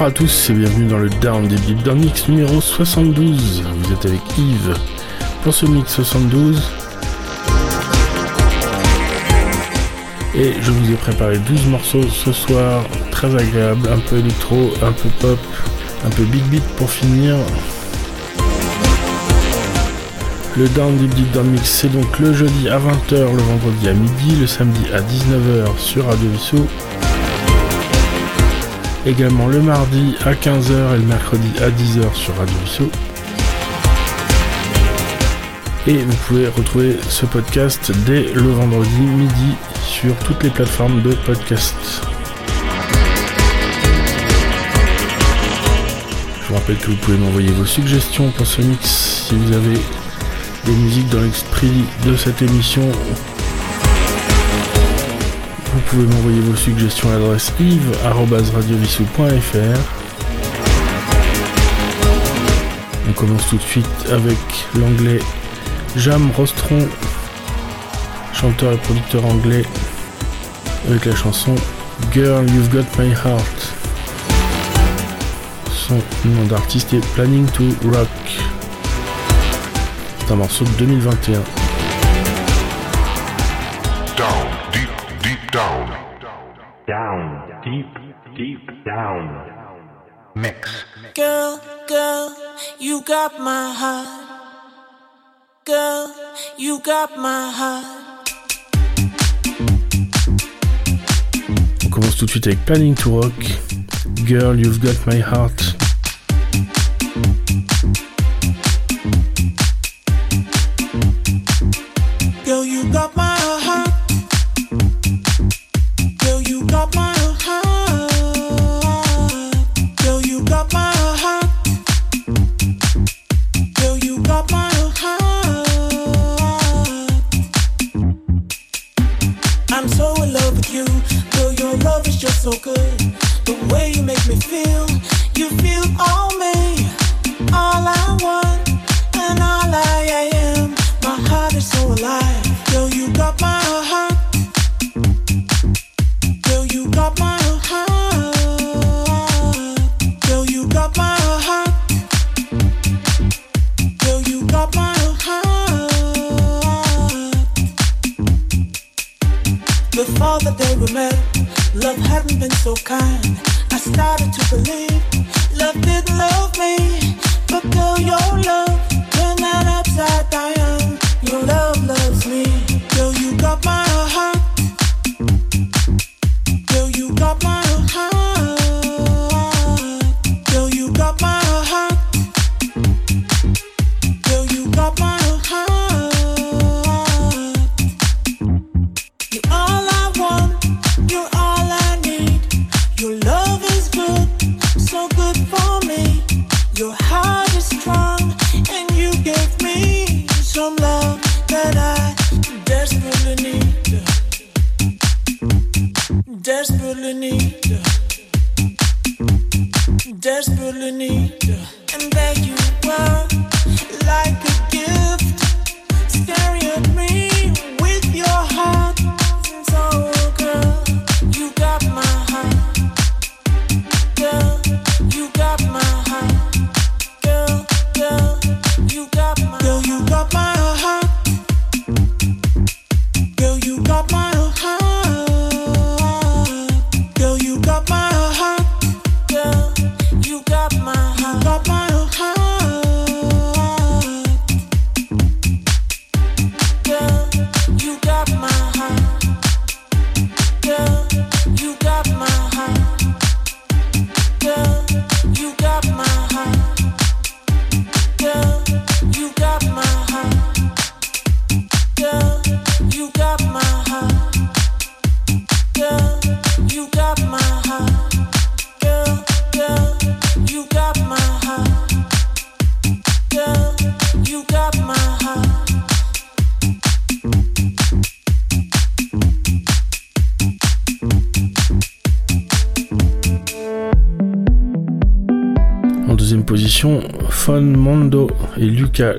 Bonjour à tous et bienvenue dans le Down des Deep Down Mix numéro 72. Vous êtes avec Yves pour ce mix 72. Et je vous ai préparé 12 morceaux ce soir, très agréable, un peu électro, un peu pop, un peu big beat pour finir. Le Down Deep Deep Down Mix c'est donc le jeudi à 20h, le vendredi à midi, le samedi à 19h sur Radio Vissou également le mardi à 15h et le mercredi à 10h sur Radio Vissou. Et vous pouvez retrouver ce podcast dès le vendredi midi sur toutes les plateformes de podcast. Je vous rappelle que vous pouvez m'envoyer vos suggestions pour ce mix si vous avez des musiques dans l'esprit de cette émission pouvez m'envoyer vos suggestions à l'adresse yves.radiovissou.fr. On commence tout de suite avec l'anglais Jam Rostron, chanteur et producteur anglais, avec la chanson Girl You've Got My Heart. Son nom d'artiste est Planning to Rock. C'est un morceau de 2021. Got my heart. Girl, you got my heart. On commence tout de suite avec Planning to Rock. Girl, you've got my heart. Luca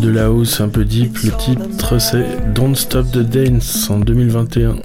De la hausse un peu deep, le titre c'est Don't Stop the Dance en 2021.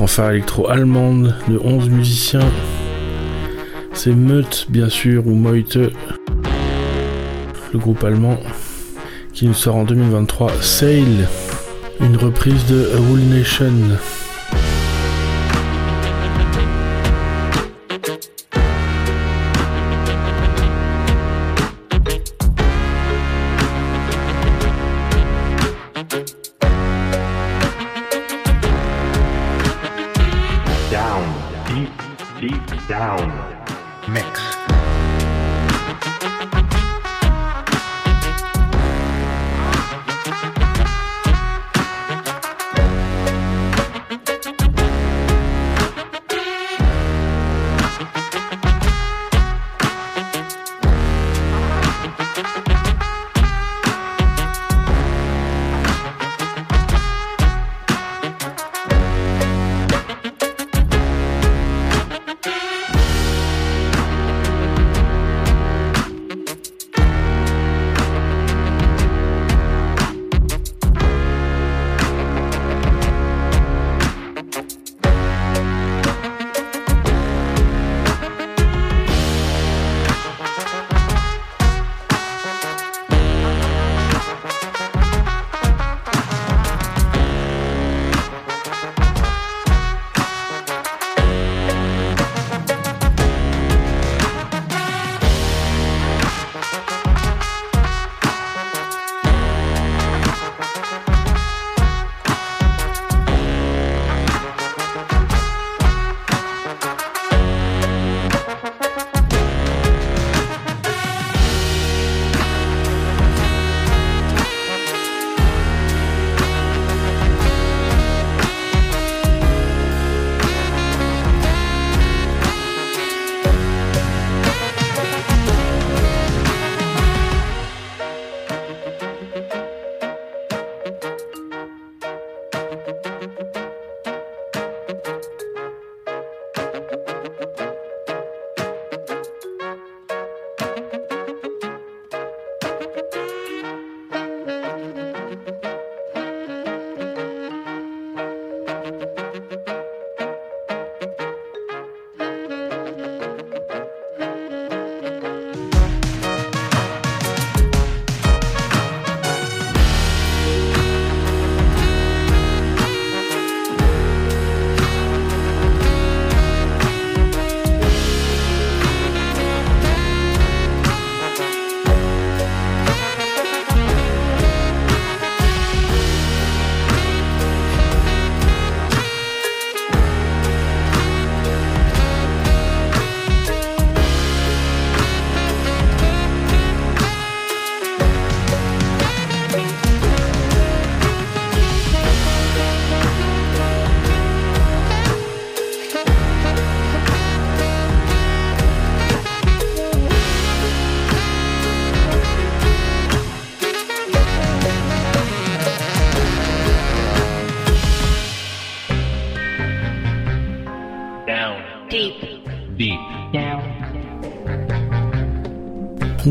fanfare électro-allemande de 11 musiciens. C'est Meute, bien sûr, ou Meute, le groupe allemand, qui nous sort en 2023 Sail, une reprise de A Wool Nation.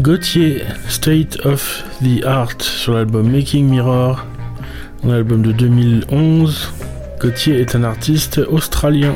Gauthier, State of the Art sur l'album Making Mirror, un album de 2011. Gauthier est un artiste australien.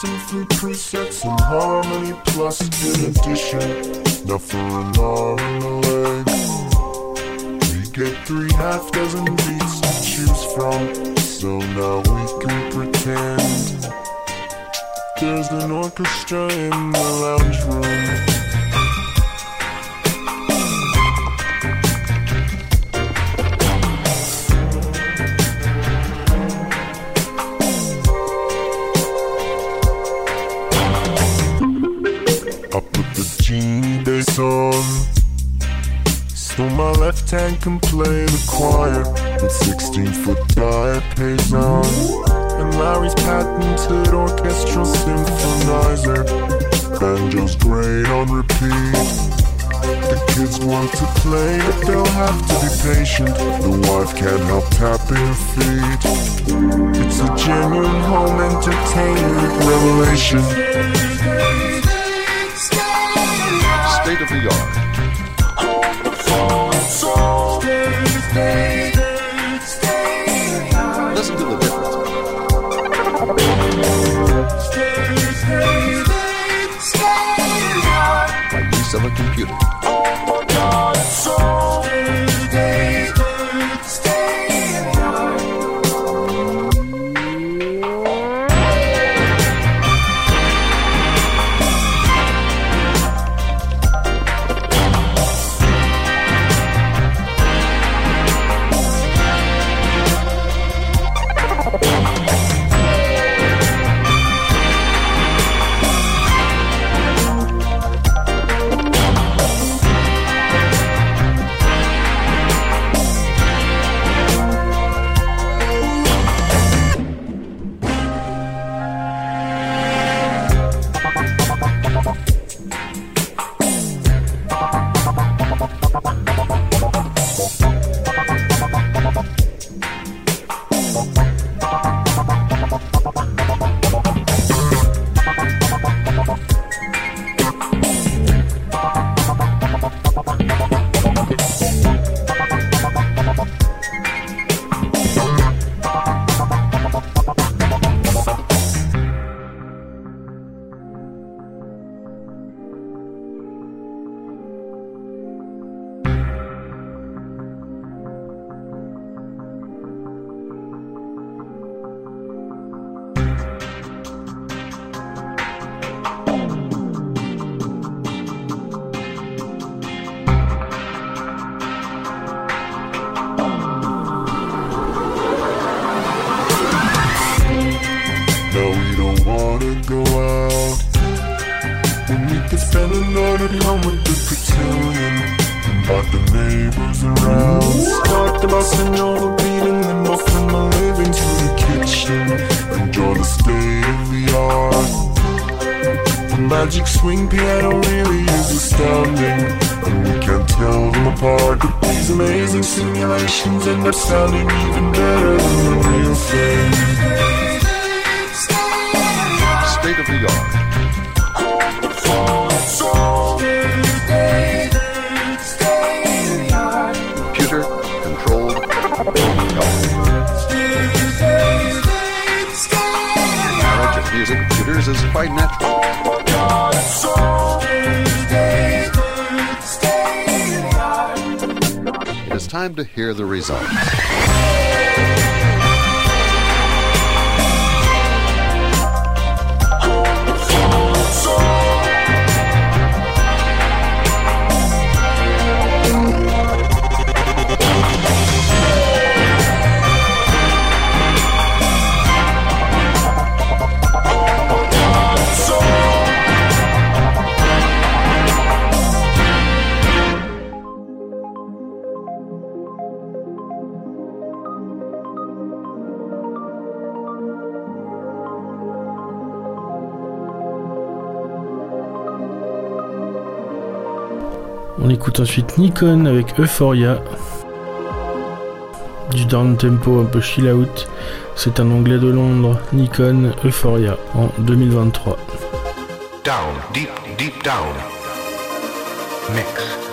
Justin through priests The wife can't help her feet. It's a genuine home entertainment revelation. apart But these amazing simulations end up sounding even better than the real thing. State of the art. Computer controlled. Of music computers is quite natural time to hear the results. Écoute ensuite Nikon avec Euphoria. Du down tempo un peu chill out. C'est un anglais de Londres, Nikon Euphoria, en 2023. Down, deep, deep down. Mix.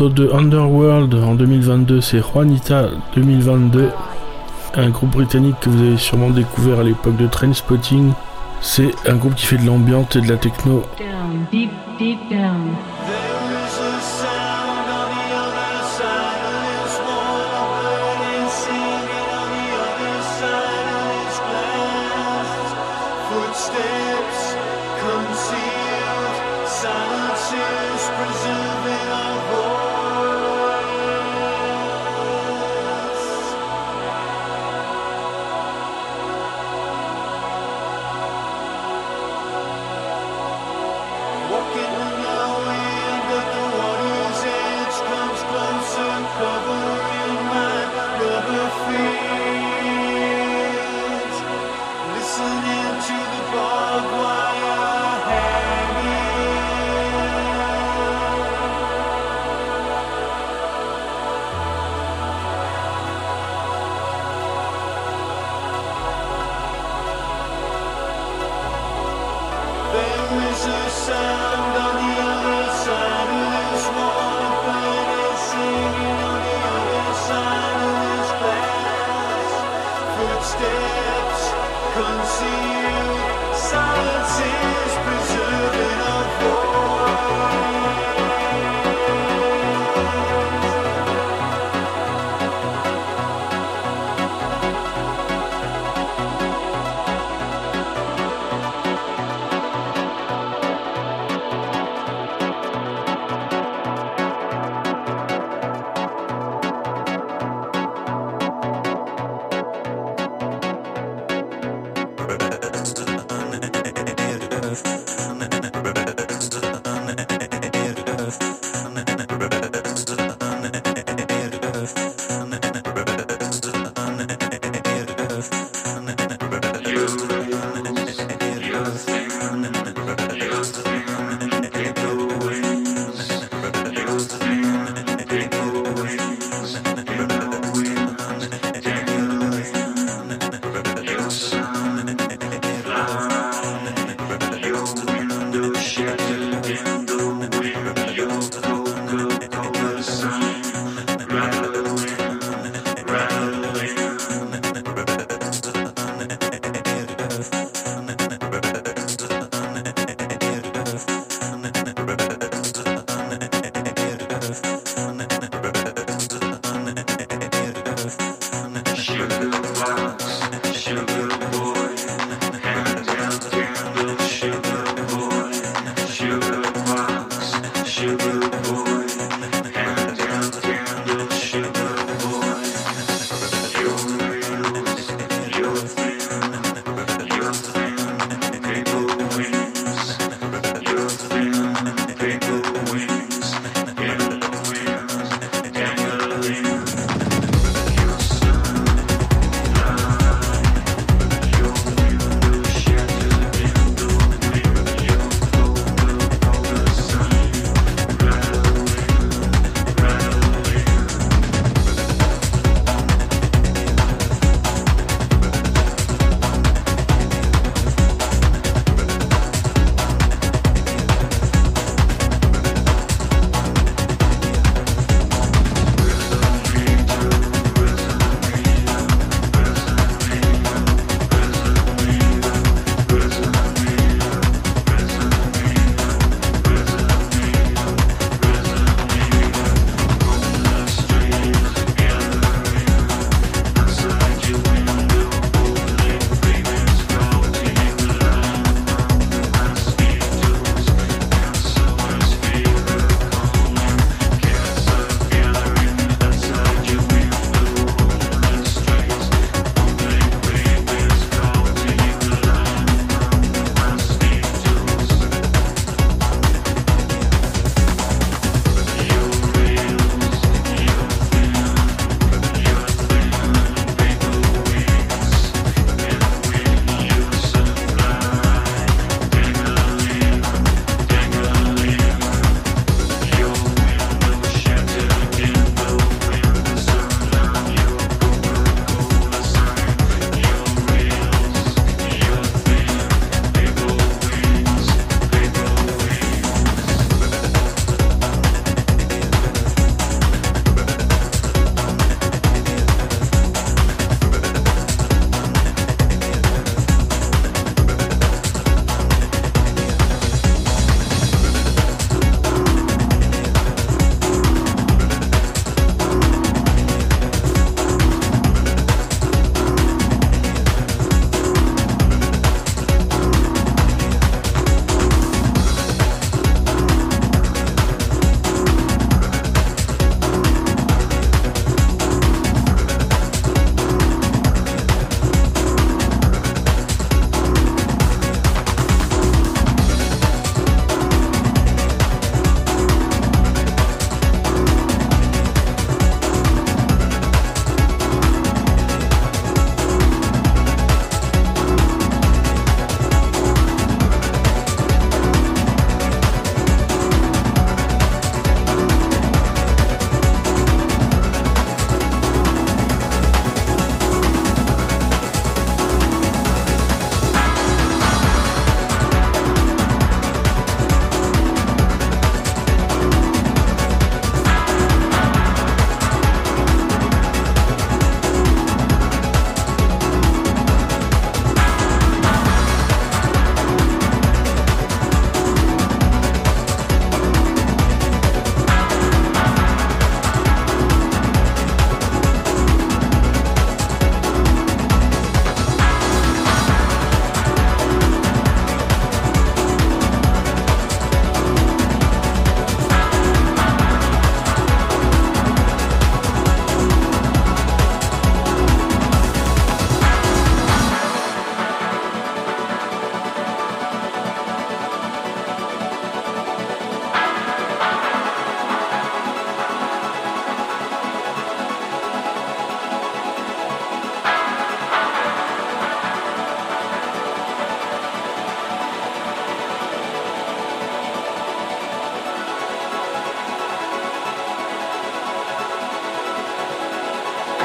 Morceau de Underworld en 2022, c'est Juanita 2022. Un groupe britannique que vous avez sûrement découvert à l'époque de Trainspotting. C'est un groupe qui fait de l'ambiance et de la techno.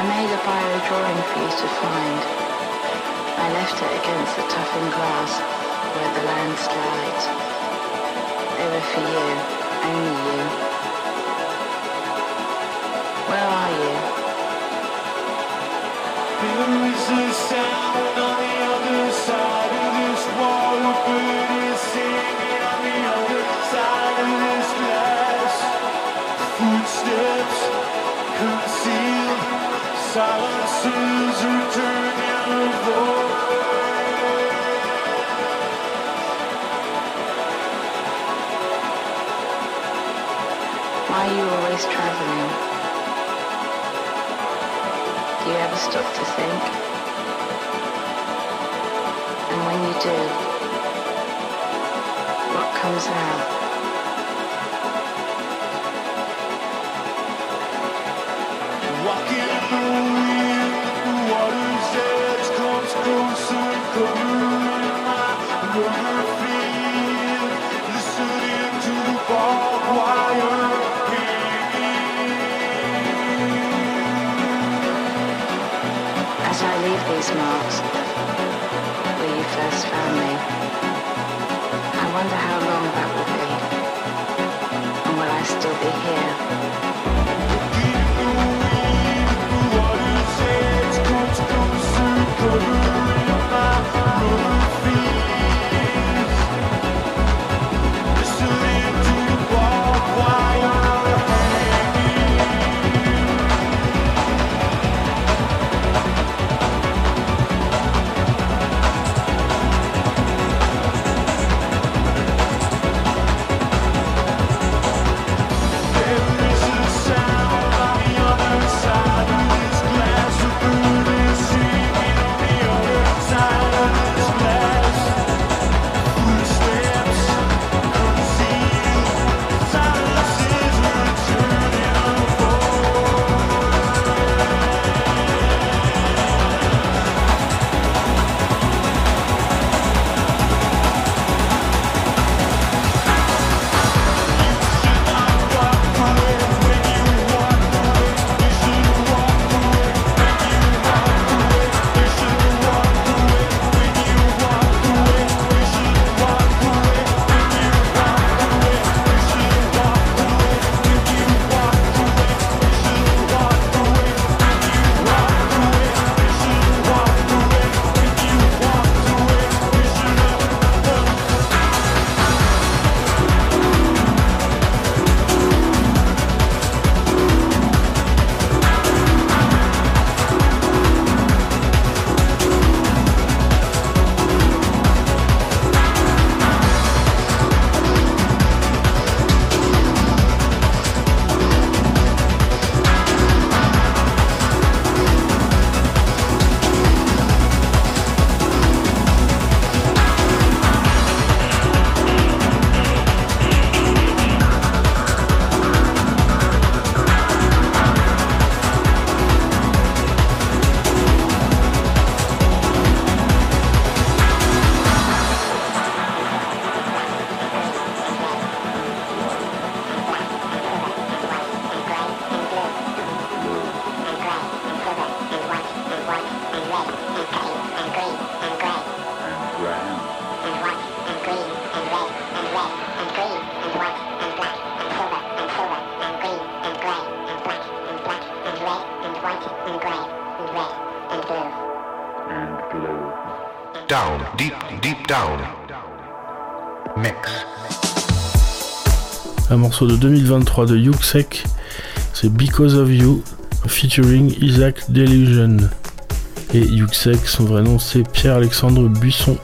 I made a bio drawing for you to find. I left it against the toughened grass where the landslide. Ever for you, only you. Do you ever stop to think? And when you do, what comes out? Walking in these marks, where you first found me, I wonder how long that will be. And will I still be here? Down, deep, deep down. Mix. Un morceau de 2023 de Yuxek, c'est Because of You, featuring Isaac Delusion. Et Yuxek, son vrai nom c'est Pierre-Alexandre Buisson.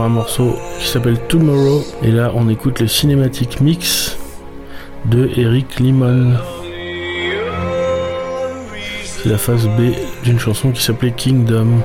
Un morceau qui s'appelle Tomorrow. Et là, on écoute le cinématique mix de Eric Limon. C'est la phase B d'une chanson qui s'appelait Kingdom.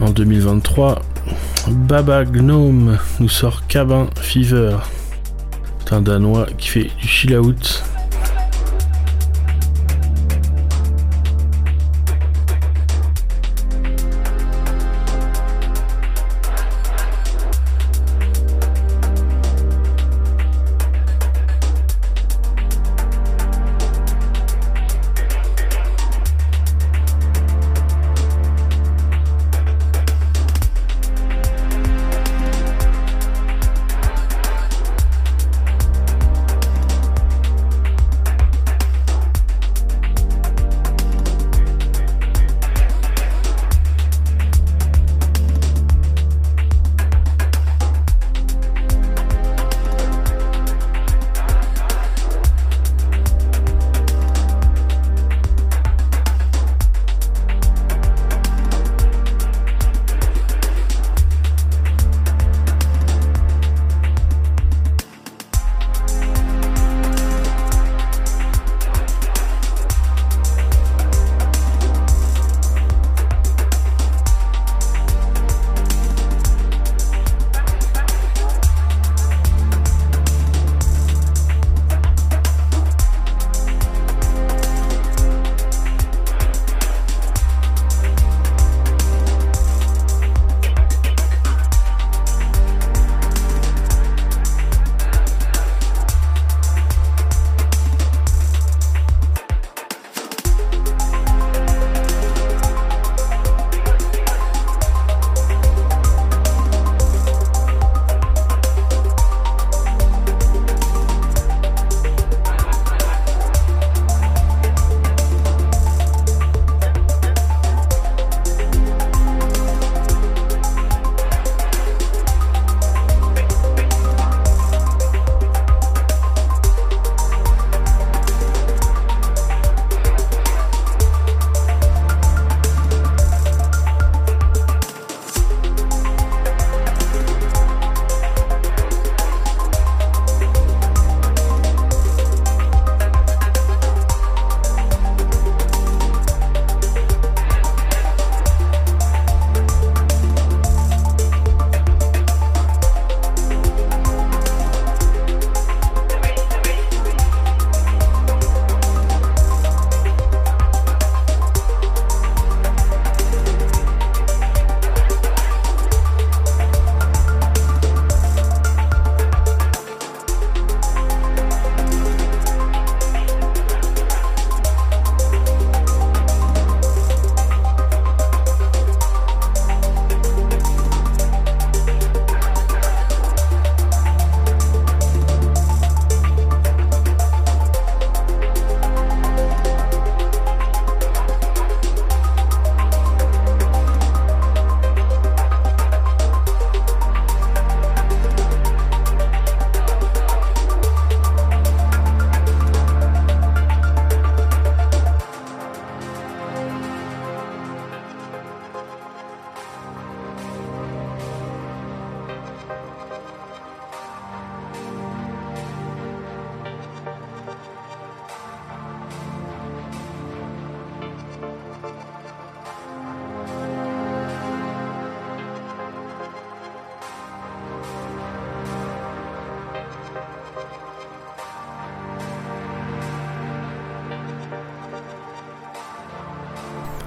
En 2023, Baba Gnome nous sort Cabin Fever. C'est un Danois qui fait du chill out.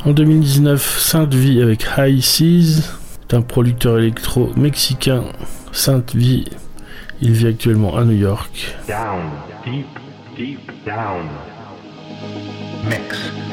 En 2019, Sainte Vie avec High Seas, est un producteur électro mexicain. Sainte Vie, il vit actuellement à New York. Down, deep, deep down. Mix.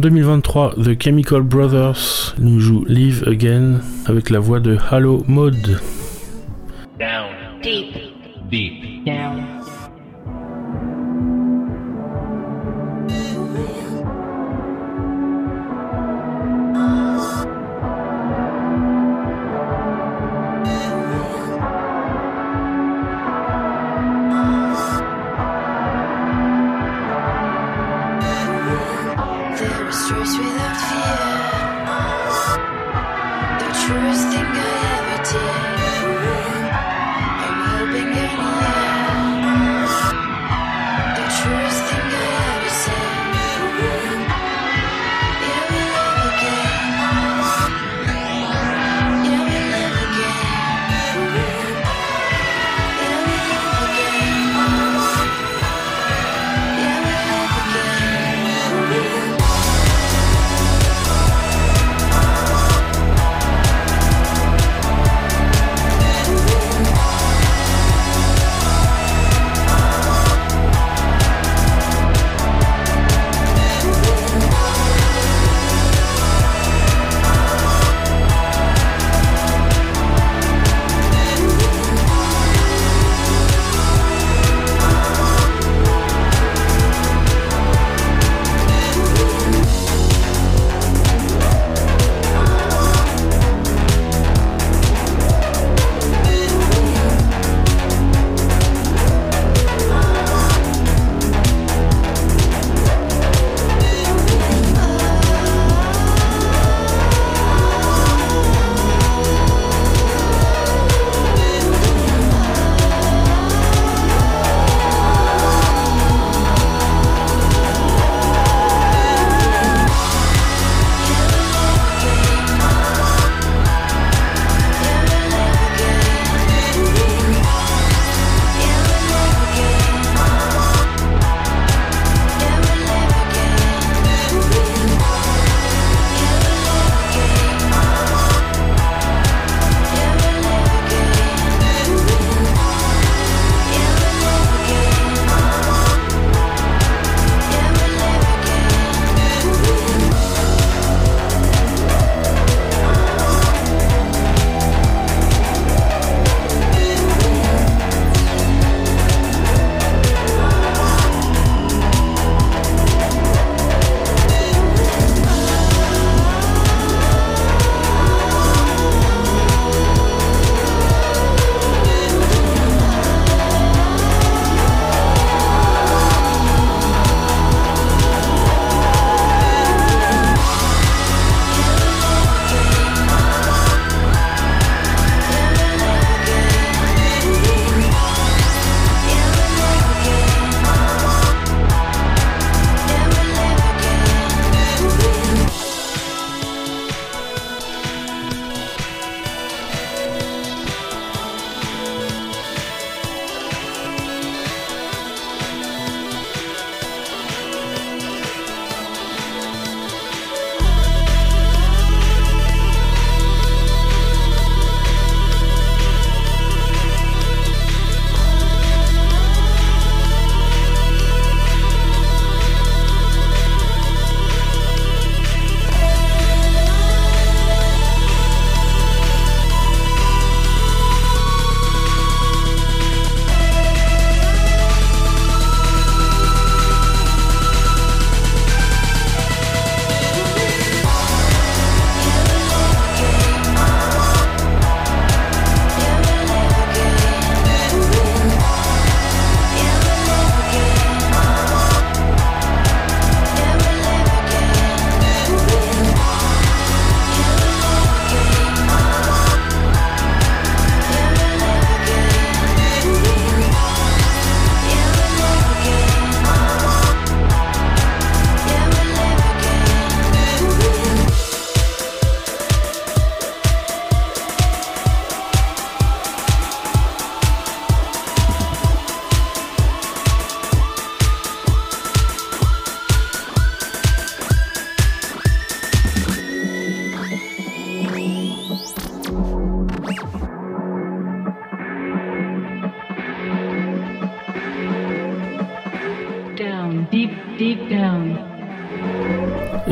2023, The Chemical Brothers nous joue Live Again avec la voix de Halo Mode.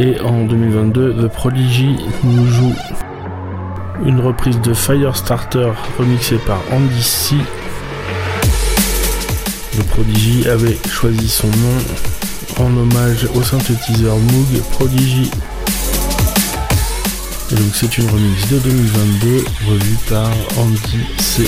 Et en 2022, The Prodigy nous joue une reprise de Firestarter remixée par Andy C. The Prodigy avait choisi son nom en hommage au synthétiseur Moog Prodigy. Et donc c'est une remix de 2022 revue par Andy C.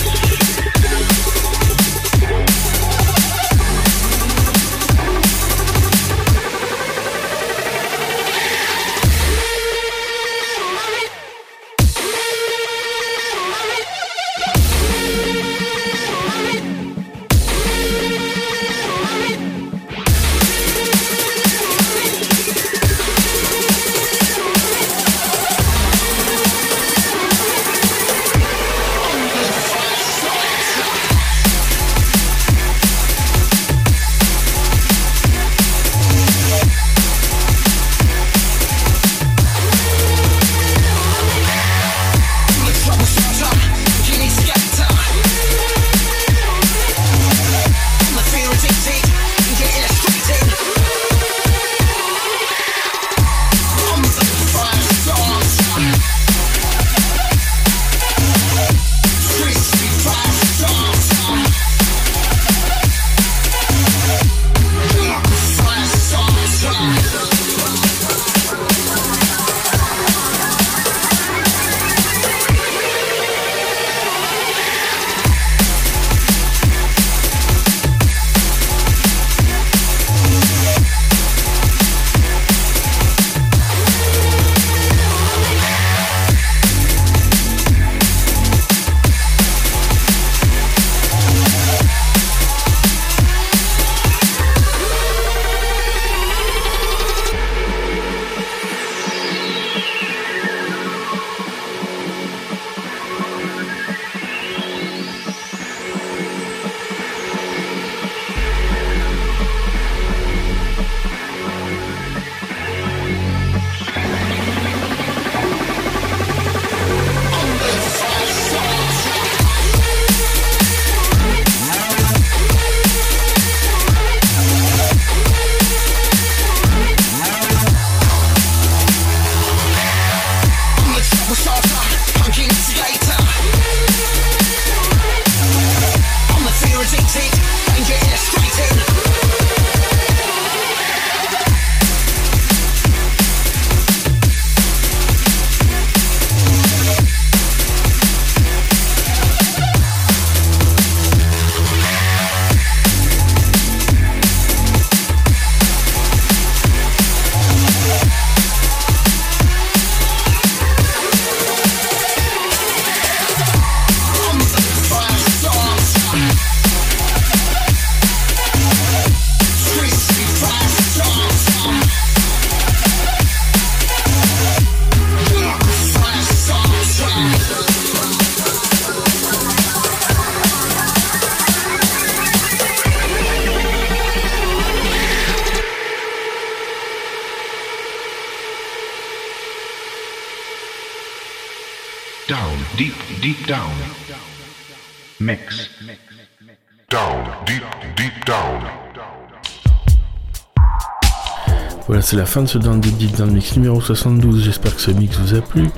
c'est la fin de ce Down Deep Deep Down Mix numéro 72. J'espère que ce mix vous a plu.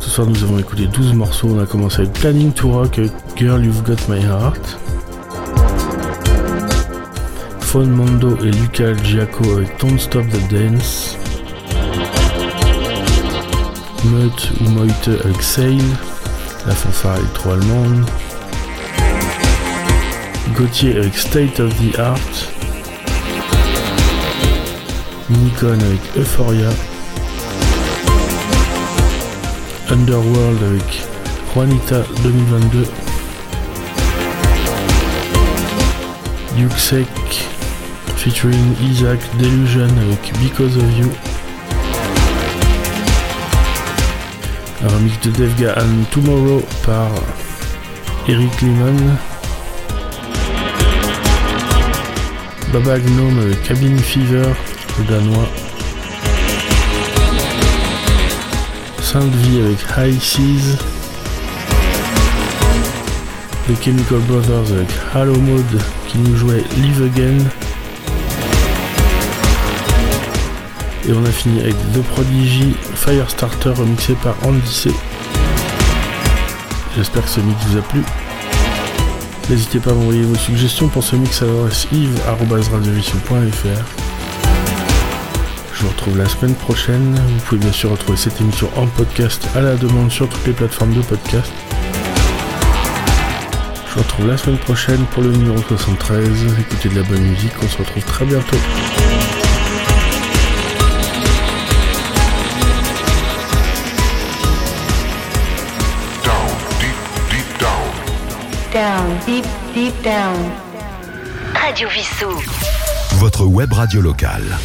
Ce soir, nous avons écouté 12 morceaux. On a commencé avec Planning to Rock Girl You've Got My Heart. Phone Mondo et Luca Giaco avec Don't Stop the Dance. Meute ou Meute avec Sail, la fanfare électro-allemande. Gauthier avec State of the Art. Nikon avec Euphoria. Underworld avec Juanita 2022. Yuxek featuring Isaac Delusion avec Because of You. Un remix de Devga and Tomorrow par Eric Lehman. Baba Gnome avec Cabin Fever, le danois. Sainte Vie avec High Seas. The Chemical Brothers avec Halo Mode qui nous jouait Live Again. Et on a fini avec The Prodigy Firestarter remixé par Andy C. J'espère que ce mix vous a plu. N'hésitez pas à m'envoyer vos suggestions pour ce mix à l'adresse yves.radiovision.fr. Je vous retrouve la semaine prochaine. Vous pouvez bien sûr retrouver cette émission en podcast à la demande sur toutes les plateformes de podcast. Je vous retrouve la semaine prochaine pour le numéro 73. Écoutez de la bonne musique, on se retrouve très bientôt. Down, deep, deep down. Radio Vissou. Votre web radio locale.